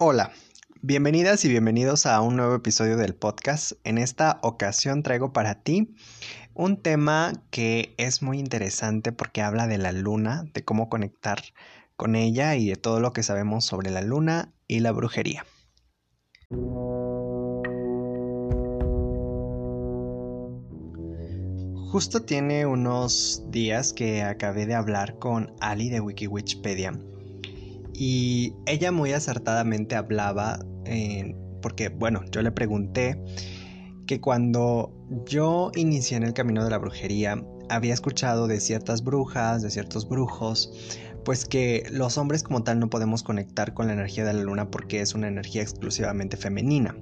Hola, bienvenidas y bienvenidos a un nuevo episodio del podcast. En esta ocasión traigo para ti un tema que es muy interesante porque habla de la luna, de cómo conectar con ella y de todo lo que sabemos sobre la luna y la brujería. Justo tiene unos días que acabé de hablar con Ali de Wikiwikipedia y ella muy acertadamente hablaba, eh, porque bueno, yo le pregunté que cuando yo inicié en el camino de la brujería, había escuchado de ciertas brujas, de ciertos brujos, pues que los hombres como tal no podemos conectar con la energía de la luna porque es una energía exclusivamente femenina.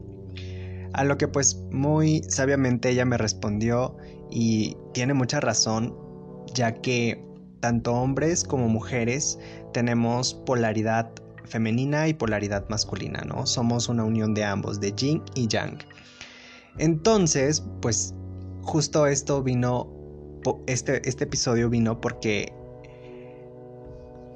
A lo que pues muy sabiamente ella me respondió y tiene mucha razón, ya que tanto hombres como mujeres tenemos polaridad femenina y polaridad masculina, ¿no? Somos una unión de ambos, de yin y yang. Entonces, pues justo esto vino, este, este episodio vino porque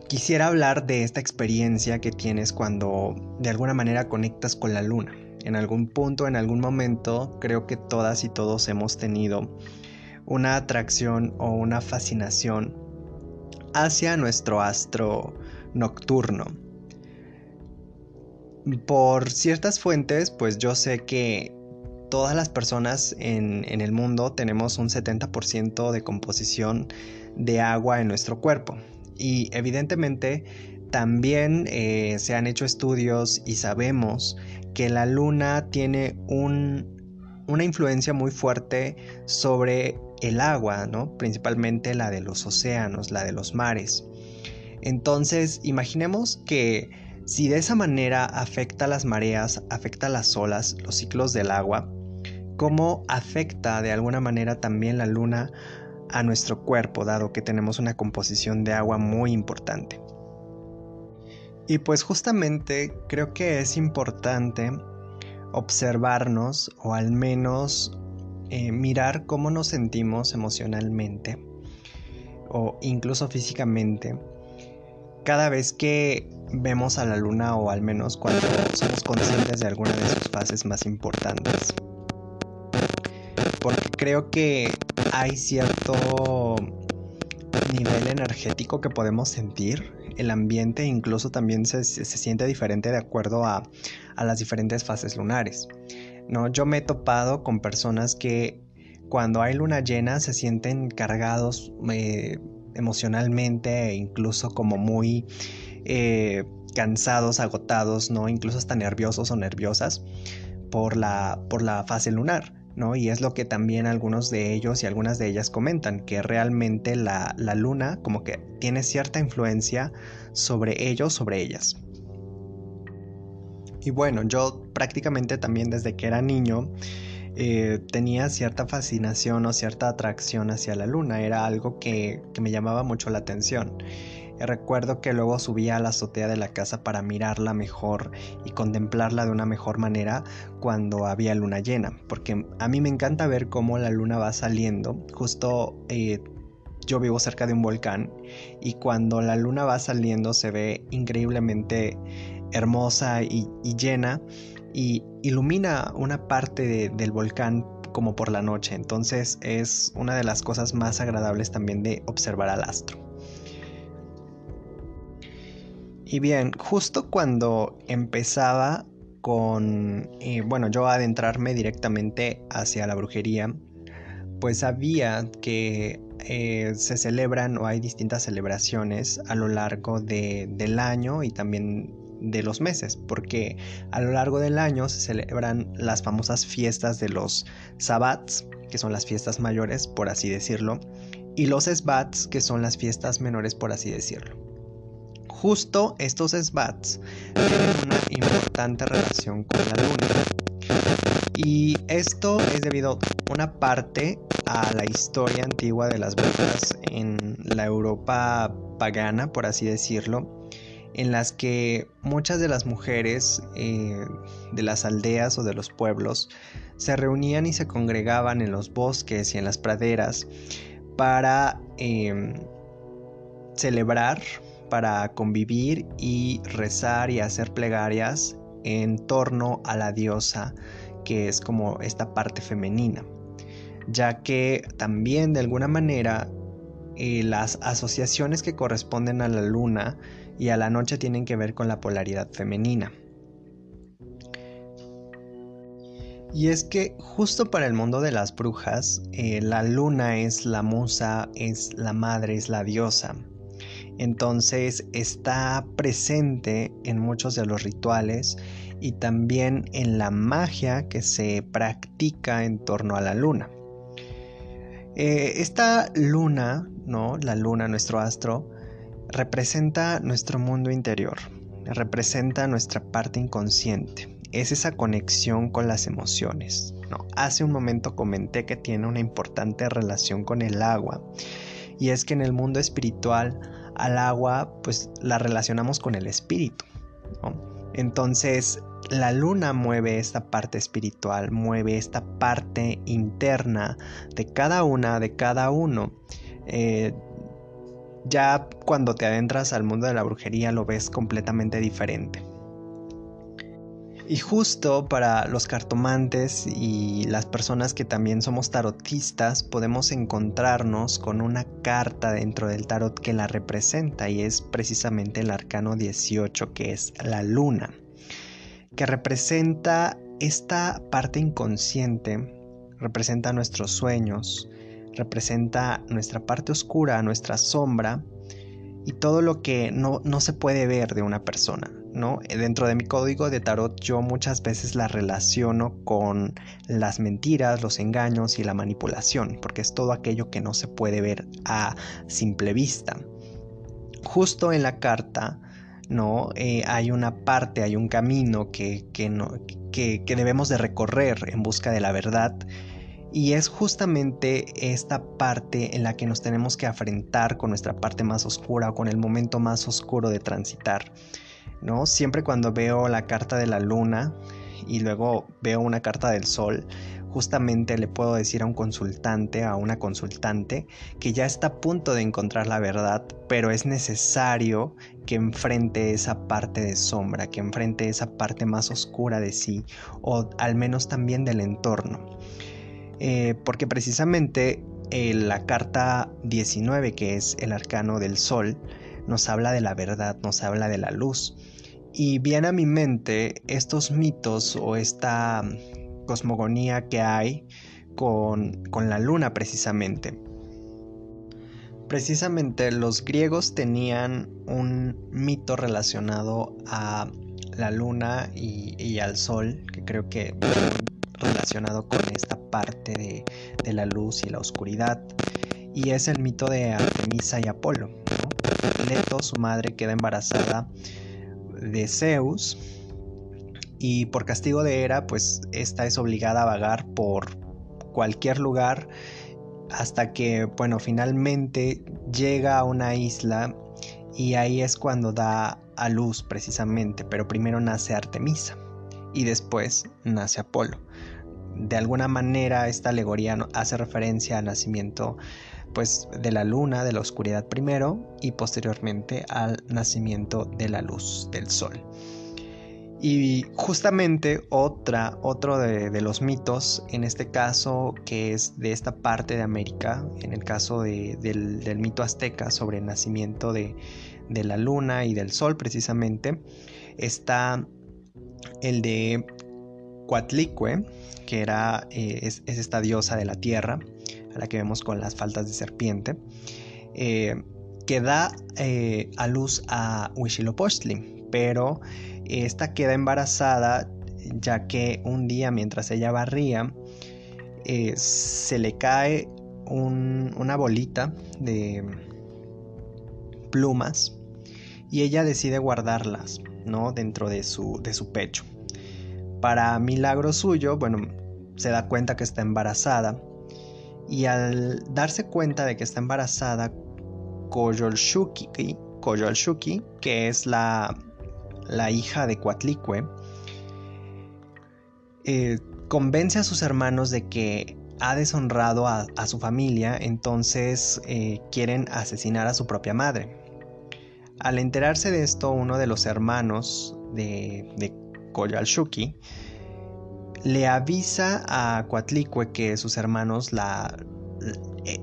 quisiera hablar de esta experiencia que tienes cuando de alguna manera conectas con la luna. En algún punto, en algún momento, creo que todas y todos hemos tenido una atracción o una fascinación hacia nuestro astro nocturno. Por ciertas fuentes, pues yo sé que todas las personas en, el mundo tenemos un 70% de composición de agua en nuestro cuerpo. Y evidentemente también eh, se han hecho estudios y sabemos que la luna tiene una influencia muy fuerte sobre el agua, ¿no? principalmente la de los océanos, la de los mares. Entonces, imaginemos que si de esa manera afecta las mareas, afecta las olas, los ciclos del agua, ¿cómo afecta de alguna manera también la luna a nuestro cuerpo, dado que tenemos una composición de agua muy importante? Y pues justamente creo que es importante observarnos o al menos eh, mirar cómo nos sentimos emocionalmente o incluso físicamente cada vez que vemos a la luna o al menos cuando somos conscientes de alguna de sus fases más importantes. Porque creo que hay cierto nivel energético que podemos sentir. El ambiente incluso también se, siente diferente de acuerdo a, a las diferentes fases lunares. ¿No? Yo me he topado con personas que cuando hay luna llena se sienten cargados eh, emocionalmente e incluso como muy eh, cansados, agotados, ¿no? Incluso hasta nerviosos o nerviosas por la, por la fase lunar. ¿no? Y es lo que también algunos de ellos y algunas de ellas comentan, que realmente la, la luna como que tiene cierta influencia sobre ellos, sobre ellas. Y bueno, yo prácticamente también desde que era niño eh, tenía cierta fascinación o cierta atracción hacia la luna, era algo que, me llamaba mucho la atención. recuerdo que luego subía a la azotea de la casa para mirarla mejor y contemplarla de una mejor manera cuando había luna llena, porque a mí me encanta ver cómo la luna va saliendo. Justo eh, yo vivo cerca de un volcán y cuando la luna va saliendo se ve increíblemente hermosa y, llena y ilumina una parte del volcán como por la noche. Entonces es una de las cosas más agradables también de observar al astro. Y bien, justo cuando empezaba con, eh, bueno, yo adentrarme directamente hacia la brujería, pues sabía que eh, se celebran o hay distintas celebraciones a lo largo del año y también de los meses, porque a lo largo del año se celebran las famosas fiestas de los sabbats, que son las fiestas mayores, por así decirlo, y los esbats, que son las fiestas menores, por así decirlo. Justo estos esbats tienen una importante relación con la luna. Y esto es debido una parte a la historia antigua de las brujas en la Europa pagana, por así decirlo, en las que muchas de las mujeres eh, de las aldeas o de los pueblos se reunían y se congregaban en los bosques y en las praderas para em, celebrar, para convivir y rezar y hacer plegarias en torno a la diosa, que es como esta parte femenina, ya que también de alguna manera eh, las asociaciones que corresponden a la luna y a la noche tienen que ver con la polaridad femenina. Y es que justo para el mundo de las brujas, eh, la luna es la musa, es la madre, es la diosa. Entonces está presente en muchos de los rituales y también en la magia que se practica en torno a la luna. Eh, esta luna, ¿no? La luna, nuestro astro, representa nuestro mundo interior, representa nuestra parte inconsciente es esa conexión con las emociones. ¿no? Hace un momento comenté que tiene una importante relación con el agua y es que en el mundo espiritual al agua pues la relacionamos con el espíritu. Entonces la luna mueve esta parte espiritual, mueve esta parte interna de cada una, de cada uno. Eh, ya cuando te adentras al mundo de la brujería lo ves completamente diferente. Y justo para los cartomantes y las personas que también somos tarotistas, podemos encontrarnos con una carta dentro del tarot que la representa y es precisamente el arcano 18, que es la luna, que representa esta parte inconsciente, representa nuestros sueños, representa nuestra parte oscura, nuestra sombra y todo lo que no, no se puede ver de una persona. ¿no? Dentro de mi código de tarot yo muchas veces la relaciono con las mentiras, los engaños y la manipulación, porque es todo aquello que no se puede ver a simple vista. Justo en la carta, ¿no? Eh, hay una parte, hay un camino que, que, que debemos de recorrer en busca de la verdad. Y es justamente esta parte en la que nos tenemos que afrentar con nuestra parte más oscura o con el momento más oscuro de transitar. ¿no? Siempre cuando veo la carta de la luna y luego veo una carta del sol, justamente le puedo decir a un consultante, a una consultante, que ya está a punto de encontrar la verdad, pero es necesario que enfrente esa parte de sombra, que enfrente esa parte más oscura de sí, o al menos también del entorno. Eh, porque precisamente eh, la carta 19, que es el arcano del sol, nos habla de la verdad, nos habla de la luz. Y viene a mi mente estos mitos o esta cosmogonía que hay con, la luna precisamente. Precisamente los griegos tenían un mito relacionado a la luna y, al sol, que creo que relacionado con esta parte de, la luz y la oscuridad. Y es el mito de Artemisa y Apolo. Leto, su madre, queda embarazada de Zeus y por castigo de Hera, pues esta es obligada a vagar por cualquier lugar hasta que, bueno, finalmente llega a una isla y ahí es cuando da a luz precisamente, pero primero nace Artemisa y después nace Apolo. De alguna manera esta alegoría hace referencia al nacimiento pues de la luna, de la oscuridad primero y posteriormente al nacimiento de la luz del sol. Y justamente otra, otro de, los mitos, en este caso que es de esta parte de América, en el caso del, mito azteca sobre el nacimiento de, la luna y del sol precisamente, está el de Coatlicue, que era, eh, es esta diosa de la tierra, a la que vemos con las faltas de serpiente, eh, que da eh, a luz a Huitzilopochtli, pero esta queda embarazada ya que un día mientras ella barría se le cae una bolita de plumas y ella decide guardarlas ¿no? dentro de su, de su pecho. Para milagro suyo, bueno, se da cuenta que está embarazada y al darse cuenta de que está embarazada, Koyolshuki, que es la, la hija de Coatlicue, eh, convence a sus hermanos de que ha deshonrado a, su familia, entonces eh, quieren asesinar a su propia madre. Al enterarse de esto, uno de los hermanos de, Coyalchuqui, le avisa a Coatlicue que sus hermanos la... Eh,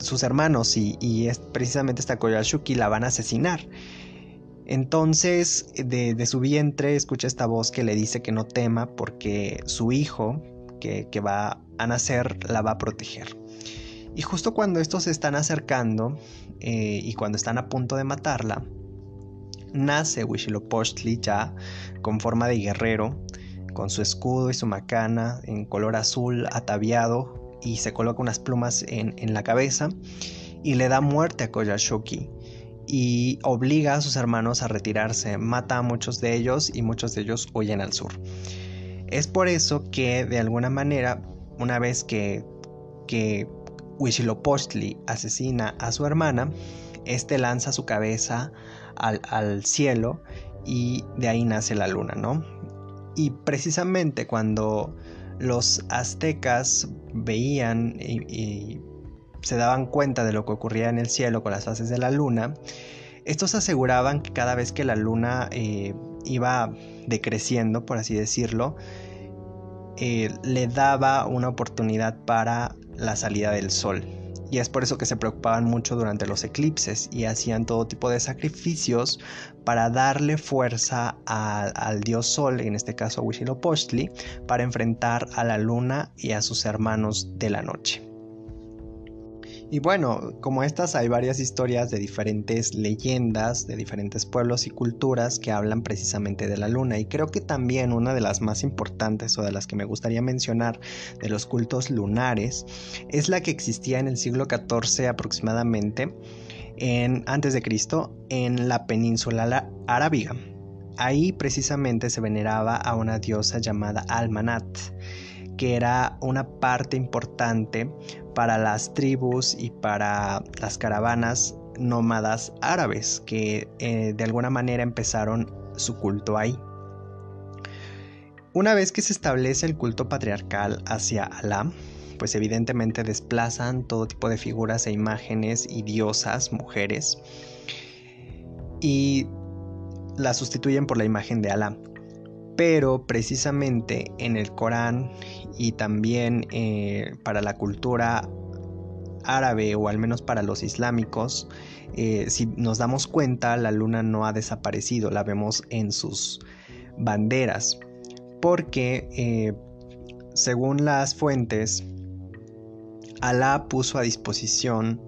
sus hermanos y, precisamente esta Coyalchuqui la van a asesinar. Entonces, de, su vientre escucha esta voz que le dice que no tema porque su hijo, que, va a nacer, la va a proteger. Y justo cuando estos se están acercando eh, y cuando están a punto de matarla, nace Huitzilopochtli ya con forma de guerrero, con su escudo y su macana en color azul ataviado y se coloca unas plumas en, en la cabeza y le da muerte a Koyashoki y obliga a sus hermanos a retirarse, mata a muchos de ellos y muchos de ellos huyen al sur. Es por eso que de alguna manera, una vez que, que asesina a su hermana, este lanza su cabeza al, cielo y de ahí nace la luna, ¿no? Y precisamente cuando los aztecas veían y se daban cuenta de lo que ocurría en el cielo con las fases de la luna, estos aseguraban que cada vez que la luna eh, iba decreciendo, por así decirlo, eh, le daba una oportunidad para la salida del sol. Y es por eso que se preocupaban mucho durante los eclipses y hacían todo tipo de sacrificios para darle fuerza al dios sol, en este caso a Huitzilopochtli, para enfrentar a la luna y a sus hermanos de la noche. Y bueno, como estas hay varias historias de diferentes leyendas, de diferentes pueblos y culturas que hablan precisamente de la luna. Y creo que también una de las más importantes o de las que me gustaría mencionar de los cultos lunares es la que existía en el siglo XIV aproximadamente, en, antes de Cristo, en la península arábiga. Ahí precisamente se veneraba a una diosa llamada Almanat que era una parte importante para las tribus y para las caravanas nómadas árabes que eh, de alguna manera empezaron su culto ahí. Una vez que se establece el culto patriarcal hacia Alá, pues evidentemente desplazan todo tipo de figuras e imágenes y diosas, mujeres, y la sustituyen por la imagen de Alá pero precisamente en el Corán y también eh, para la cultura árabe o al menos para los islámicos, eh, si nos damos cuenta, la luna no ha desaparecido, la vemos en sus banderas, porque eh, según las fuentes, Alá puso a disposición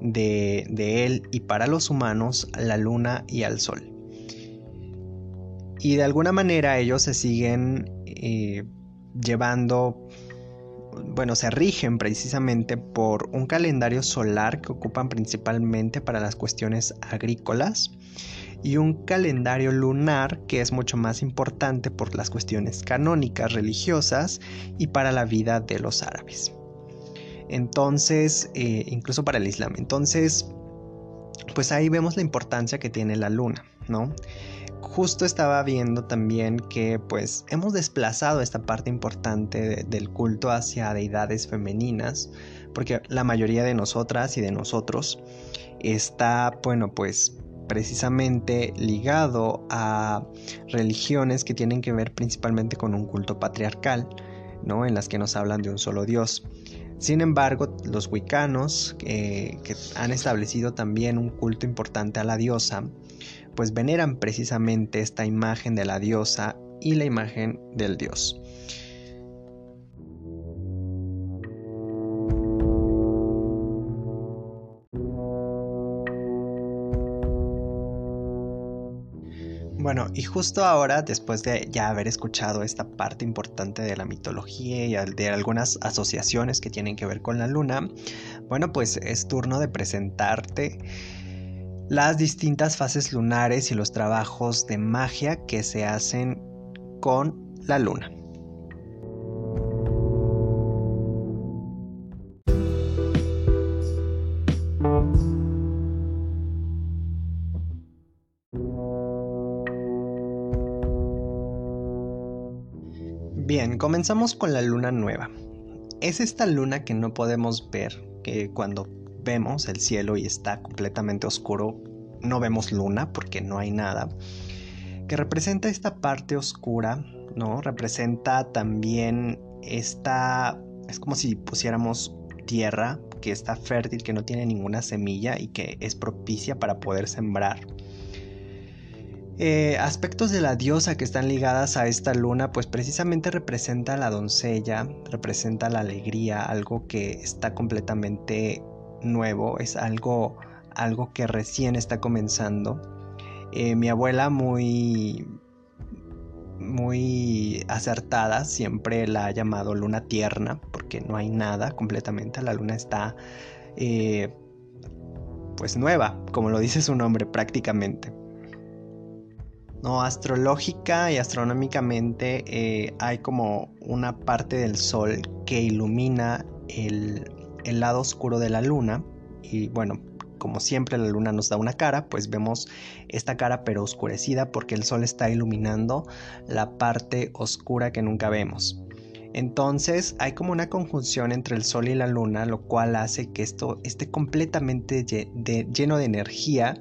de, de él y para los humanos la luna y al sol. Y de alguna manera ellos se siguen eh, llevando, bueno, se rigen precisamente por un calendario solar que ocupan principalmente para las cuestiones agrícolas y un calendario lunar que es mucho más importante por las cuestiones canónicas religiosas y para la vida de los árabes. Entonces, eh, incluso para el Islam. Entonces, pues ahí vemos la importancia que tiene la luna, ¿no? Justo estaba viendo también que pues hemos desplazado esta parte importante del culto hacia deidades femeninas, porque la mayoría de nosotras y de nosotros está, bueno, pues precisamente ligado a religiones que tienen que ver principalmente con un culto patriarcal, ¿no? En las que nos hablan de un solo Dios. Sin embargo, los wicanos, eh, que han establecido también un culto importante a la diosa, pues veneran precisamente esta imagen de la diosa y la imagen del dios. Bueno, y justo ahora, después de ya haber escuchado esta parte importante de la mitología y de algunas asociaciones que tienen que ver con la luna, bueno, pues es turno de presentarte las distintas fases lunares y los trabajos de magia que se hacen con la luna. Bien, comenzamos con la luna nueva. Es esta luna que no podemos ver, que cuando vemos el cielo y está completamente oscuro, no vemos luna porque no hay nada, que representa esta parte oscura, ¿no? Representa también esta, es como si pusiéramos tierra que está fértil, que no tiene ninguna semilla y que es propicia para poder sembrar. Eh, aspectos de la diosa que están ligadas a esta luna, pues precisamente representa la doncella, representa la alegría, algo que está completamente nuevo, es algo, algo que recién está comenzando. Eh, mi abuela muy, muy acertada siempre la ha llamado luna tierna, porque no hay nada completamente, la luna está eh, pues nueva, como lo dice su nombre prácticamente. No, astrológica y astronómicamente eh, hay como una parte del sol que ilumina el, el lado oscuro de la luna y bueno, como siempre la luna nos da una cara, pues vemos esta cara pero oscurecida porque el sol está iluminando la parte oscura que nunca vemos. Entonces hay como una conjunción entre el Sol y la Luna, lo cual hace que esto esté completamente lleno de energía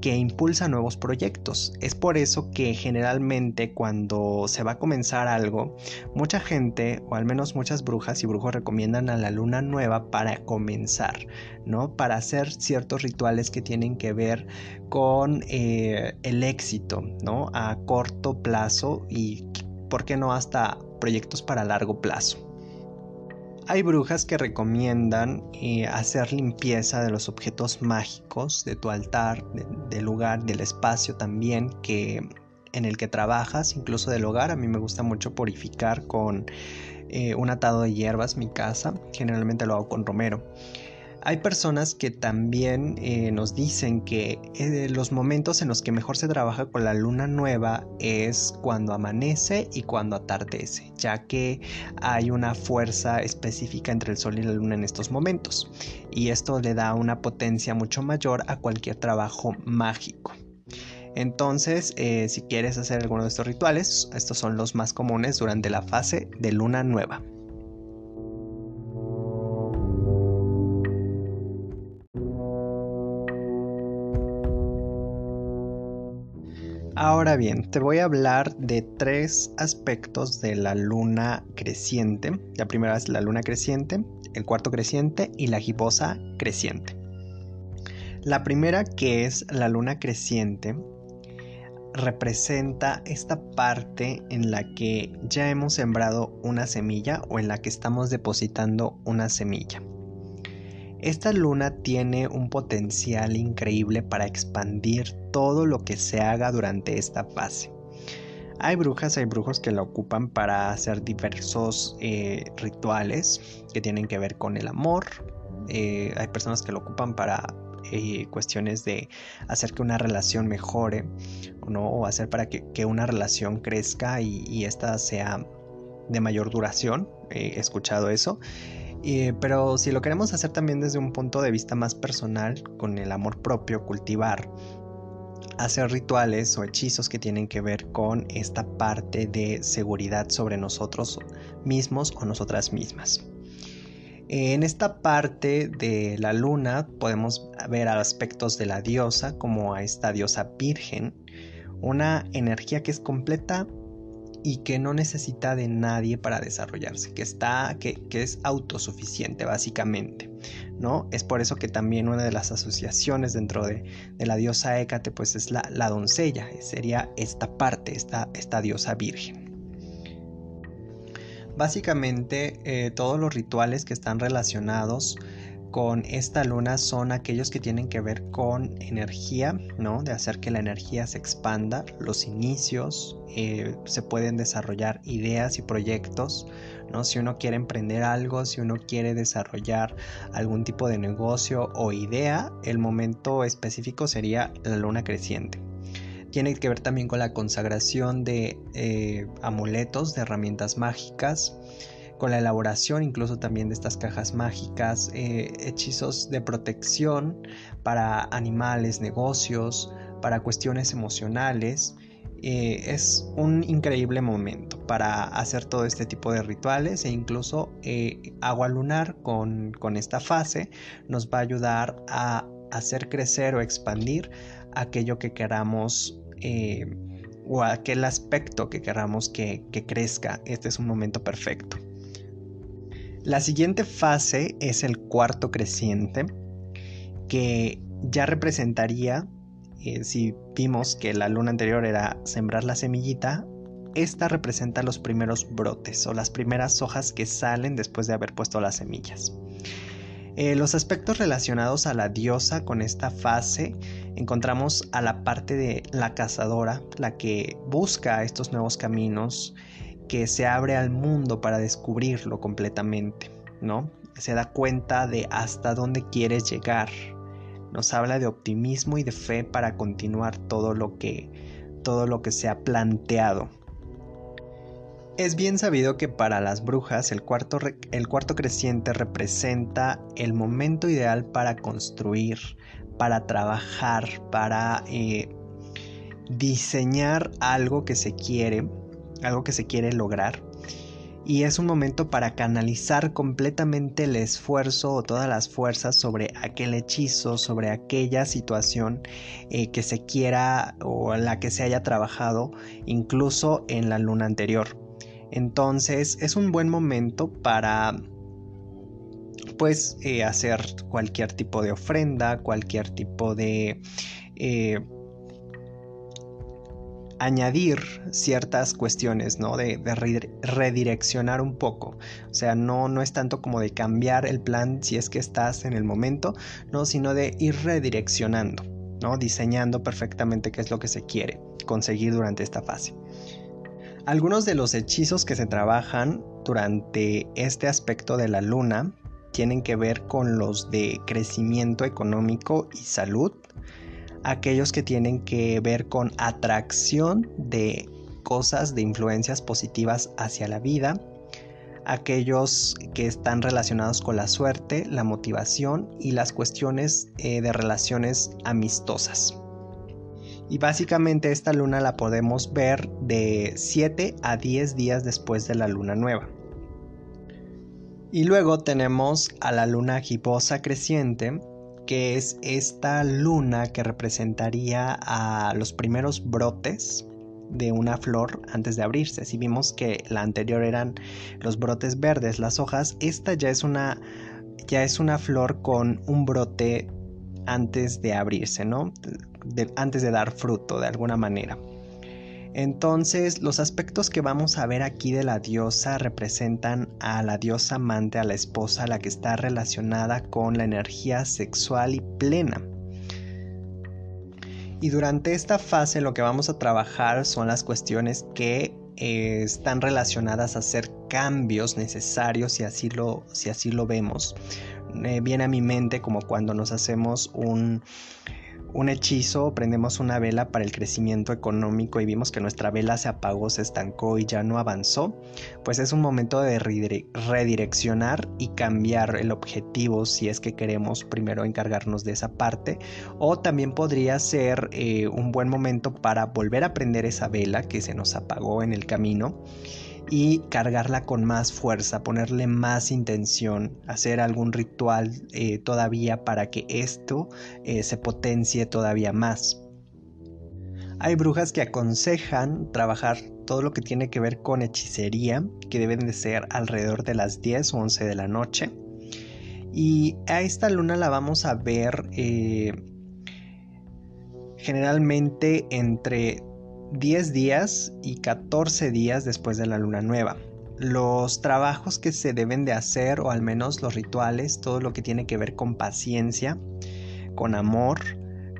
que impulsa nuevos proyectos. Es por eso que generalmente cuando se va a comenzar algo, mucha gente, o al menos muchas brujas y brujos recomiendan a la luna nueva para comenzar, ¿no? Para hacer ciertos rituales que tienen que ver con eh, el éxito, ¿no? A corto plazo y, ¿por qué no hasta proyectos para largo plazo. Hay brujas que recomiendan eh, hacer limpieza de los objetos mágicos de tu altar, del lugar, del espacio también que en el que trabajas, incluso del hogar. A mí me gusta mucho purificar con eh, un atado de hierbas mi casa. Generalmente lo hago con romero. Hay personas que también eh, nos dicen que eh, los momentos en los que mejor se trabaja con la luna nueva es cuando amanece y cuando atardece, ya que hay una fuerza específica entre el sol y la luna en estos momentos. Y esto le da una potencia mucho mayor a cualquier trabajo mágico. Entonces, eh, si quieres hacer alguno de estos rituales, estos son los más comunes durante la fase de luna nueva. Ahora bien, te voy a hablar de tres aspectos de la luna creciente. La primera es la luna creciente, el cuarto creciente y la gibosa creciente. La primera, que es la luna creciente, representa esta parte en la que ya hemos sembrado una semilla o en la que estamos depositando una semilla. Esta luna tiene un potencial increíble para expandir todo lo que se haga durante esta fase. Hay brujas, hay brujos que la ocupan para hacer diversos eh, rituales que tienen que ver con el amor. Eh, hay personas que lo ocupan para eh, cuestiones de hacer que una relación mejore ¿no? o hacer para que, una relación crezca y, y, esta sea de mayor duración. he escuchado eso pero si lo queremos hacer también desde un punto de vista más personal, con el amor propio, cultivar, hacer rituales o hechizos que tienen que ver con esta parte de seguridad sobre nosotros mismos o nosotras mismas. En esta parte de la luna podemos ver aspectos de la diosa como a esta diosa virgen, una energía que es completa y que no necesita de nadie para desarrollarse, que está, que, es autosuficiente básicamente, ¿no? Es por eso que también una de las asociaciones dentro de, la diosa Hécate, pues es la, doncella, sería esta parte, esta, esta diosa virgen. Básicamente eh, todos los rituales que están relacionados con esta luna son aquellos que tienen que ver con energía, ¿no? De hacer que la energía se expanda, los inicios, eh, se pueden desarrollar ideas y proyectos, ¿no? Si uno quiere emprender algo, si uno quiere desarrollar algún tipo de negocio o idea, el momento específico sería la luna creciente. Tiene que ver también con la consagración de eh, amuletos, de herramientas mágicas, con la elaboración incluso también de estas cajas mágicas, eh, hechizos de protección para animales, negocios, para cuestiones emocionales. Eh, es un increíble momento para hacer todo este tipo de rituales e incluso eh, agua lunar con, con, esta fase nos va a ayudar a hacer crecer o expandir aquello que queramos o aquel aspecto que queramos que, que crezca, este es un momento perfecto. La siguiente fase es el cuarto creciente, que ya representaría, eh, si vimos que la luna anterior era sembrar la semillita, esta representa los primeros brotes o las primeras hojas que salen después de haber puesto las semillas. Eh, los aspectos relacionados a la diosa con esta fase encontramos a la parte de la cazadora, la que busca estos nuevos caminos, que se abre al mundo para descubrirlo completamente, ¿no? Se da cuenta de hasta dónde quiere llegar. Nos habla de optimismo y de fe para continuar todo lo que todo lo que se ha planteado. Es bien sabido que para las brujas el cuarto, el cuarto creciente representa el momento ideal para construir, para trabajar, para eh, diseñar algo que se quiere, algo que se quiere lograr. Y es un momento para canalizar completamente el esfuerzo o todas las fuerzas sobre aquel hechizo, sobre aquella situación eh, que se quiera o la que se haya trabajado incluso en la luna anterior. Entonces es un buen momento para pues eh, hacer cualquier tipo de ofrenda, cualquier tipo de eh, añadir ciertas cuestiones, ¿no? De, redireccionar un poco. O sea, no, no es tanto como de cambiar el plan si es que estás en el momento, ¿no? Sino de ir redireccionando, ¿no? Diseñando perfectamente qué es lo que se quiere conseguir durante esta fase. Algunos de los hechizos que se trabajan durante este aspecto de la luna tienen que ver con los de crecimiento económico y salud, aquellos que tienen que ver con atracción de cosas, de influencias positivas hacia la vida, aquellos que están relacionados con la suerte, la motivación y las cuestiones eh, de relaciones amistosas. Y básicamente esta luna la podemos ver de 7 a 10 días después de la luna nueva. Y luego tenemos a la luna gibosa creciente, que es esta luna que representaría a los primeros brotes de una flor antes de abrirse. Si vimos que la anterior eran los brotes verdes, las hojas, esta ya es una ya es una flor con un brote antes de abrirse, ¿no? antes de dar fruto de alguna manera. Entonces, los aspectos que vamos a ver aquí de la diosa representan a la diosa amante, a la esposa, la que está relacionada con la energía sexual y plena. Y durante esta fase lo que vamos a trabajar son las cuestiones que eh, están relacionadas a hacer cambios necesarios si así lo, si así lo vemos. Eh, viene a mi mente como cuando nos hacemos un un hechizo, prendemos una vela para el crecimiento económico y vimos que nuestra vela se apagó, se estancó y ya no avanzó, pues es un momento de redireccionar y cambiar el objetivo si es que queremos primero encargarnos de esa parte. O también podría ser eh, un buen momento para volver a prender esa vela que se nos apagó en el camino y cargarla con más fuerza, ponerle más intención, hacer algún ritual eh, todavía para que esto eh, se potencie todavía más. Hay brujas que aconsejan trabajar todo lo que tiene que ver con hechicería, que deben de ser alrededor de las 10 o 11 de la noche. Y a esta luna la vamos a ver eh, generalmente entre 10 días y 14 días después de la luna nueva. Los trabajos que se deben de hacer, o al menos los rituales, todo lo que tiene que ver con paciencia, con amor,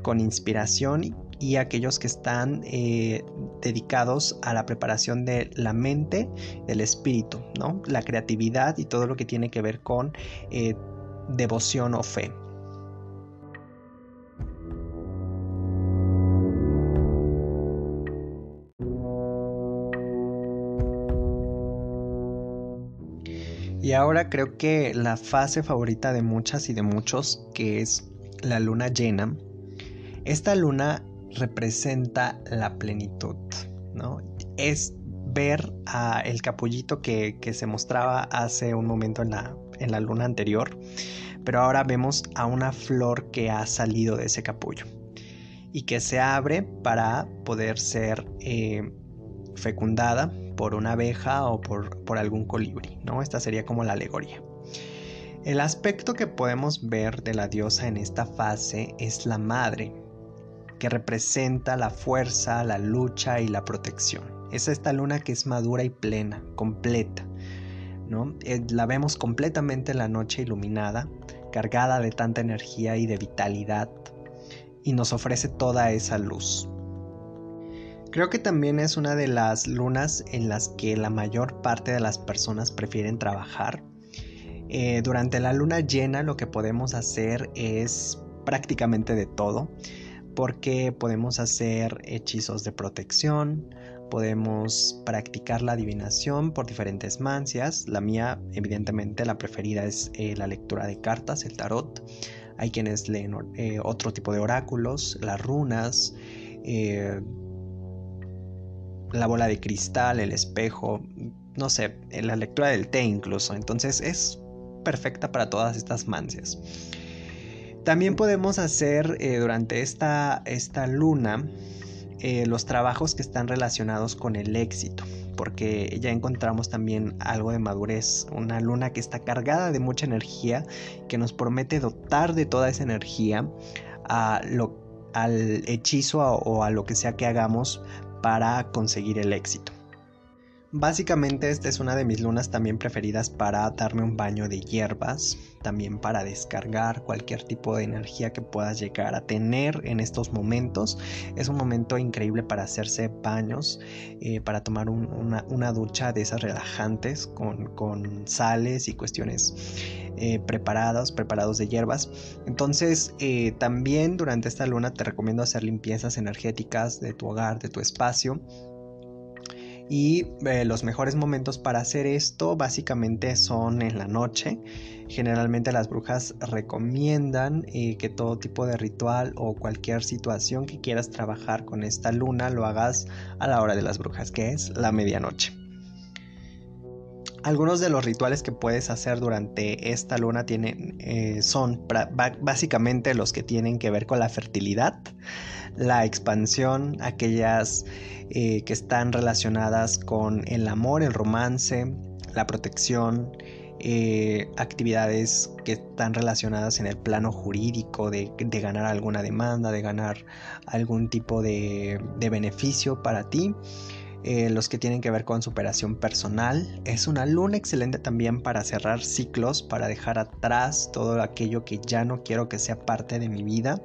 con inspiración y aquellos que están eh, dedicados a la preparación de la mente, del espíritu, ¿no? la creatividad y todo lo que tiene que ver con eh, devoción o fe. Y ahora creo que la fase favorita de muchas y de muchos, que es la luna llena, esta luna representa la plenitud, ¿no? Es ver a el capullito que, se mostraba hace un momento en la, en la luna anterior, pero ahora vemos a una flor que ha salido de ese capullo. y que se abre para poder ser eh, fecundada por una abeja o por, por algún colibrí, ¿no? Esta sería como la alegoría. El aspecto que podemos ver de la diosa en esta fase es la madre, que representa la fuerza, la lucha y la protección. Es esta luna que es madura y plena, completa. ¿no? Eh, la vemos completamente en la noche iluminada, cargada de tanta energía y de vitalidad, y nos ofrece toda esa luz. Creo que también es una de las lunas en las que la mayor parte de las personas prefieren trabajar. Eh, durante la luna llena lo que podemos hacer es prácticamente de todo, porque podemos hacer hechizos de protección, podemos practicar la adivinación por diferentes mancias. La mía, evidentemente, la preferida es eh, la lectura de cartas, el tarot. Hay quienes leen eh, otro tipo de oráculos, las runas la bola de cristal, el espejo, no sé, la lectura del té incluso. Entonces es perfecta para todas estas mancias. También podemos hacer eh, durante esta, esta luna eh, los trabajos que están relacionados con el éxito, porque ya encontramos también algo de madurez, una luna que está cargada de mucha energía, que nos promete dotar de toda esa energía al hechizo o a lo que sea que hagamos para conseguir el éxito. Básicamente esta es una de mis lunas también preferidas para darme un baño de hierbas, también para descargar cualquier tipo de energía que puedas llegar a tener en estos momentos. Es un momento increíble para hacerse baños, eh, para tomar una, ducha de esas relajantes con, sales y cuestiones eh, preparados, preparados de hierbas. Entonces eh, también durante esta luna te recomiendo hacer limpiezas energéticas de tu hogar, de tu espacio y eh, los mejores momentos para hacer esto básicamente son en la noche. Generalmente las brujas recomiendan eh, que todo tipo de ritual o cualquier situación que quieras trabajar con esta luna lo hagas a la hora de las brujas, que es la medianoche. Algunos de los rituales que puedes hacer durante esta luna tienen, eh, son básicamente los que tienen que ver con la fertilidad, la expansión, aquellas eh, que están relacionadas con el amor, el romance, la protección, eh, actividades que están relacionadas en el plano jurídico de, ganar alguna demanda, de ganar algún tipo de, beneficio para ti. Eh, los que tienen que ver con superación personal. Es una luna excelente también para cerrar ciclos, para dejar atrás todo aquello que ya no quiero que sea parte de mi vida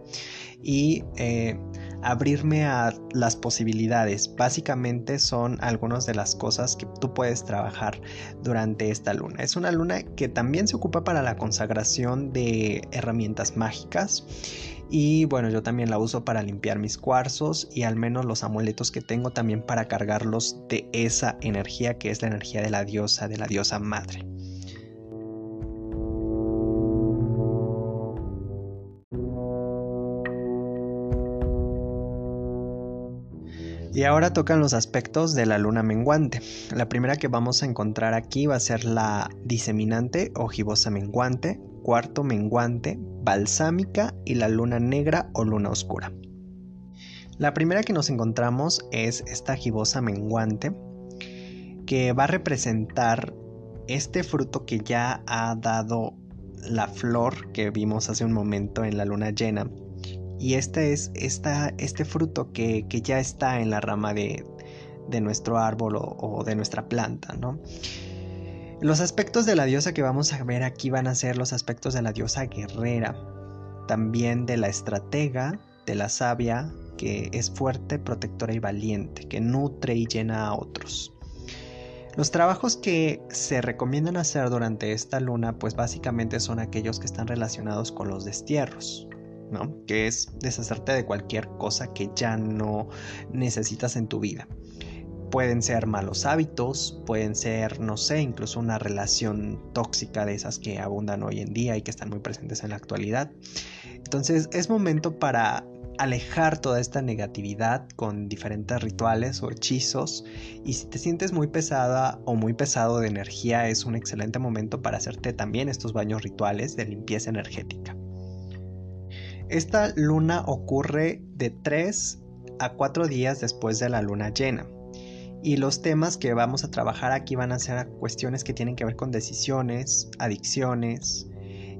y eh, abrirme a las posibilidades. Básicamente son algunas de las cosas que tú puedes trabajar durante esta luna. Es una luna que también se ocupa para la consagración de herramientas mágicas. Y bueno, yo también la uso para limpiar mis cuarzos y al menos los amuletos que tengo también para cargarlos de esa energía que es la energía de la diosa, de la diosa madre. Y ahora tocan los aspectos de la luna menguante. La primera que vamos a encontrar aquí va a ser la diseminante o gibosa menguante, cuarto menguante, balsámica y la luna negra o luna oscura. La primera que nos encontramos es esta gibosa menguante que va a representar este fruto que ya ha dado la flor que vimos hace un momento en la luna llena y este es este fruto que, ya está en la rama de, nuestro árbol o, de nuestra planta, ¿no? Los aspectos de la diosa que vamos a ver aquí van a ser los aspectos de la diosa guerrera, también de la estratega, de la sabia, que es fuerte, protectora y valiente, que nutre y llena a otros. Los trabajos que se recomiendan hacer durante esta luna, pues básicamente son aquellos que están relacionados con los destierros, que es deshacerte de cualquier cosa que ya no necesitas en tu vida. Pueden ser malos hábitos, pueden ser, no sé, incluso una relación tóxica de esas que abundan hoy en día y que están muy presentes en la actualidad. Entonces es momento para alejar toda esta negatividad con diferentes rituales o hechizos y si te sientes muy pesada o muy pesado de energía es un excelente momento para hacerte también estos baños rituales de limpieza energética. Esta luna ocurre de 3 a 4 días después de la luna llena. Y los temas que vamos a trabajar aquí van a ser cuestiones que tienen que ver con decisiones, adicciones,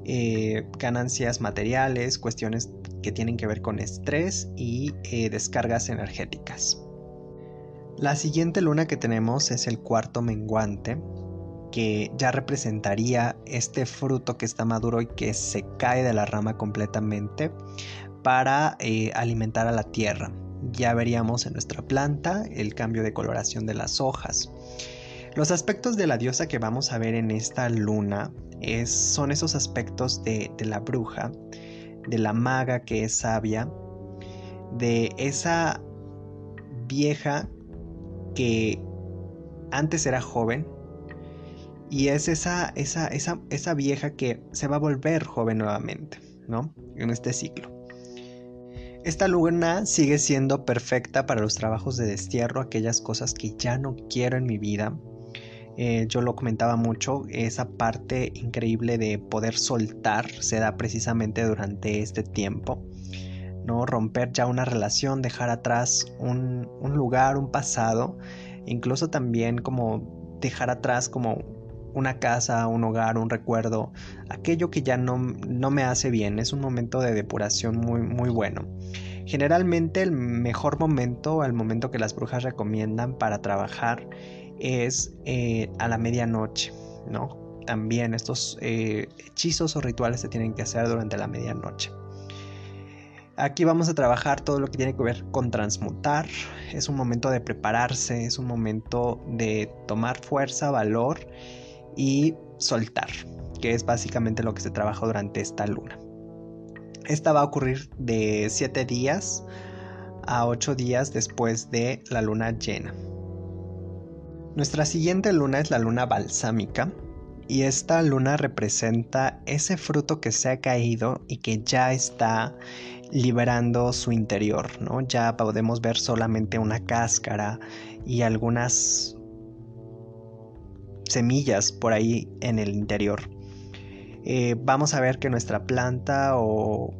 eh, ganancias materiales, cuestiones que tienen que ver con estrés y eh, descargas energéticas. La siguiente luna que tenemos es el cuarto menguante, que ya representaría este fruto que está maduro y que se cae de la rama completamente para eh, alimentar a la tierra. Ya veríamos en nuestra planta el cambio de coloración de las hojas. Los aspectos de la diosa que vamos a ver en esta luna son esos aspectos de la bruja, de la maga que es sabia, de esa vieja que antes era joven y es esa, esa, esa, esa vieja que se va a volver joven nuevamente, ¿no? En este ciclo. Esta luna sigue siendo perfecta para los trabajos de destierro, aquellas cosas que ya no quiero en mi vida. Eh, yo lo comentaba mucho, esa parte increíble de poder soltar se da precisamente durante este tiempo. ¿no? Romper ya una relación, dejar atrás un, lugar, un pasado, incluso también como dejar atrás como una casa, un hogar, un recuerdo, aquello que ya no, no, me hace bien. Es un momento de depuración muy, muy bueno. Generalmente el mejor momento, el momento que las brujas recomiendan para trabajar es eh, a la medianoche, ¿no? También estos eh, hechizos o rituales se tienen que hacer durante la medianoche. Aquí vamos a trabajar todo lo que tiene que ver con transmutar. Es un momento de prepararse, es un momento de tomar fuerza, valor y soltar, que es básicamente lo que se trabaja durante esta luna. Esta va a ocurrir de 7 días a 8 días después de la luna llena. Nuestra siguiente luna es la luna balsámica y esta luna representa ese fruto que se ha caído y que ya está liberando su interior, ¿no? Ya podemos ver solamente una cáscara y algunas semillas por ahí en el interior. Eh, vamos a ver que nuestra planta o,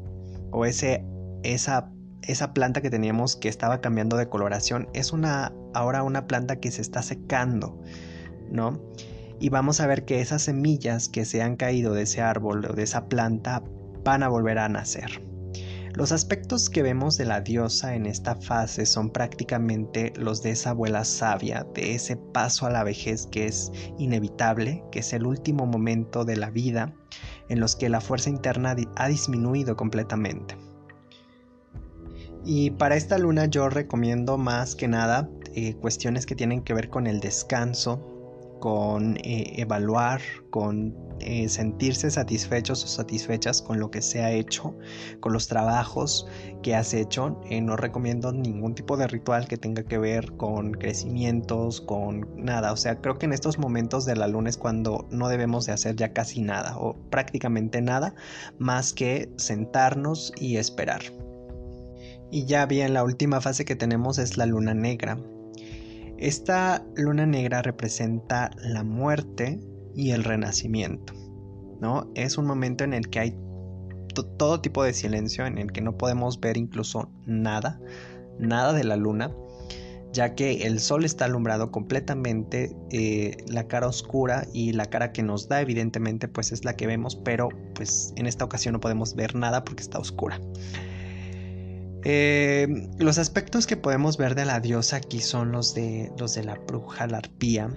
o ese, esa, esa planta que teníamos que estaba cambiando de coloración es una ahora una planta que se está secando, ¿no? Y vamos a ver que esas semillas que se han caído de ese árbol o de esa planta van a volver a nacer. Los aspectos que vemos de la diosa en esta fase son prácticamente los de esa abuela sabia, de ese paso a la vejez que es inevitable, que es el último momento de la vida en los que la fuerza interna ha disminuido completamente. Y para esta luna yo recomiendo más que nada eh, cuestiones que tienen que ver con el descanso, con eh, evaluar, con eh, sentirse satisfechos o satisfechas con lo que se ha hecho, con los trabajos que has hecho. Eh, no recomiendo ningún tipo de ritual que tenga que ver con crecimientos, con nada. O sea, creo que en estos momentos de la luna es cuando no debemos de hacer ya casi nada o prácticamente nada más que sentarnos y esperar. Y ya bien, la última fase que tenemos es la luna negra. Esta luna negra representa la muerte y el renacimiento, ¿no? Es un momento en el que hay todo tipo de silencio, en el que no podemos ver incluso nada, nada de la luna, ya que el sol está alumbrado completamente, eh, la cara oscura y la cara que nos da evidentemente pues es la que vemos, pero pues en esta ocasión no podemos ver nada porque está oscura. Eh, los aspectos que podemos ver de la diosa aquí son los de, los de la bruja, la arpía.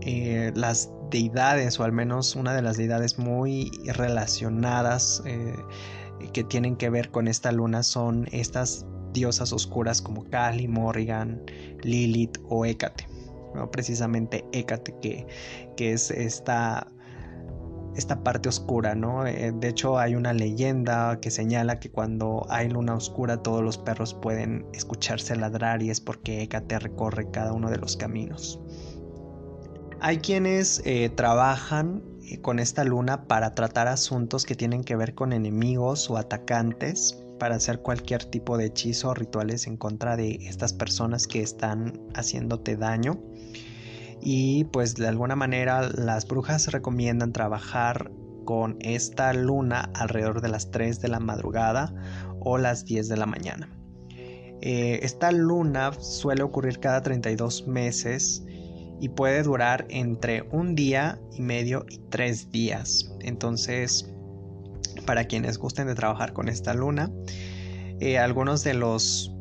Eh, las deidades, o al menos una de las deidades muy relacionadas eh, que tienen que ver con esta luna, son estas diosas oscuras como Kali, Morrigan, Lilith o Hécate. Precisamente Hécate, que, que es esta esta parte oscura, ¿no? Eh, de hecho hay una leyenda que señala que cuando hay luna oscura todos los perros pueden escucharse ladrar y es porque Hécate recorre cada uno de los caminos. Hay quienes eh, trabajan eh, con esta luna para tratar asuntos que tienen que ver con enemigos o atacantes, para hacer cualquier tipo de hechizo o rituales en contra de estas personas que están haciéndote daño y pues de alguna manera las brujas recomiendan trabajar con esta luna alrededor de las 3 de la madrugada o las 10 de la mañana. Eh, esta luna suele ocurrir cada 32 meses y puede durar entre un día y medio y tres días. Entonces, para quienes gusten de trabajar con esta luna, eh, algunos de los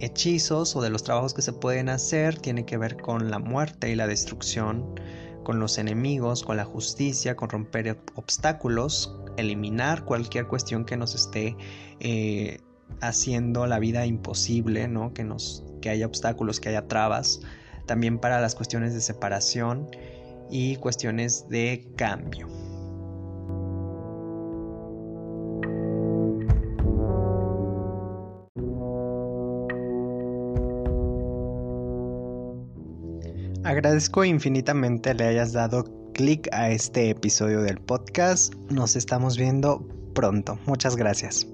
hechizos o de los trabajos que se pueden hacer tienen que ver con la muerte y la destrucción, con los enemigos, con la justicia, con romper obstáculos, eliminar cualquier cuestión que nos esté eh, haciendo la vida imposible, ¿no? Que nos que haya obstáculos, que haya trabas, también para las cuestiones de separación y cuestiones de cambio. Agradezco infinitamente le hayas dado clic a este episodio del podcast. Nos estamos viendo pronto. Muchas gracias.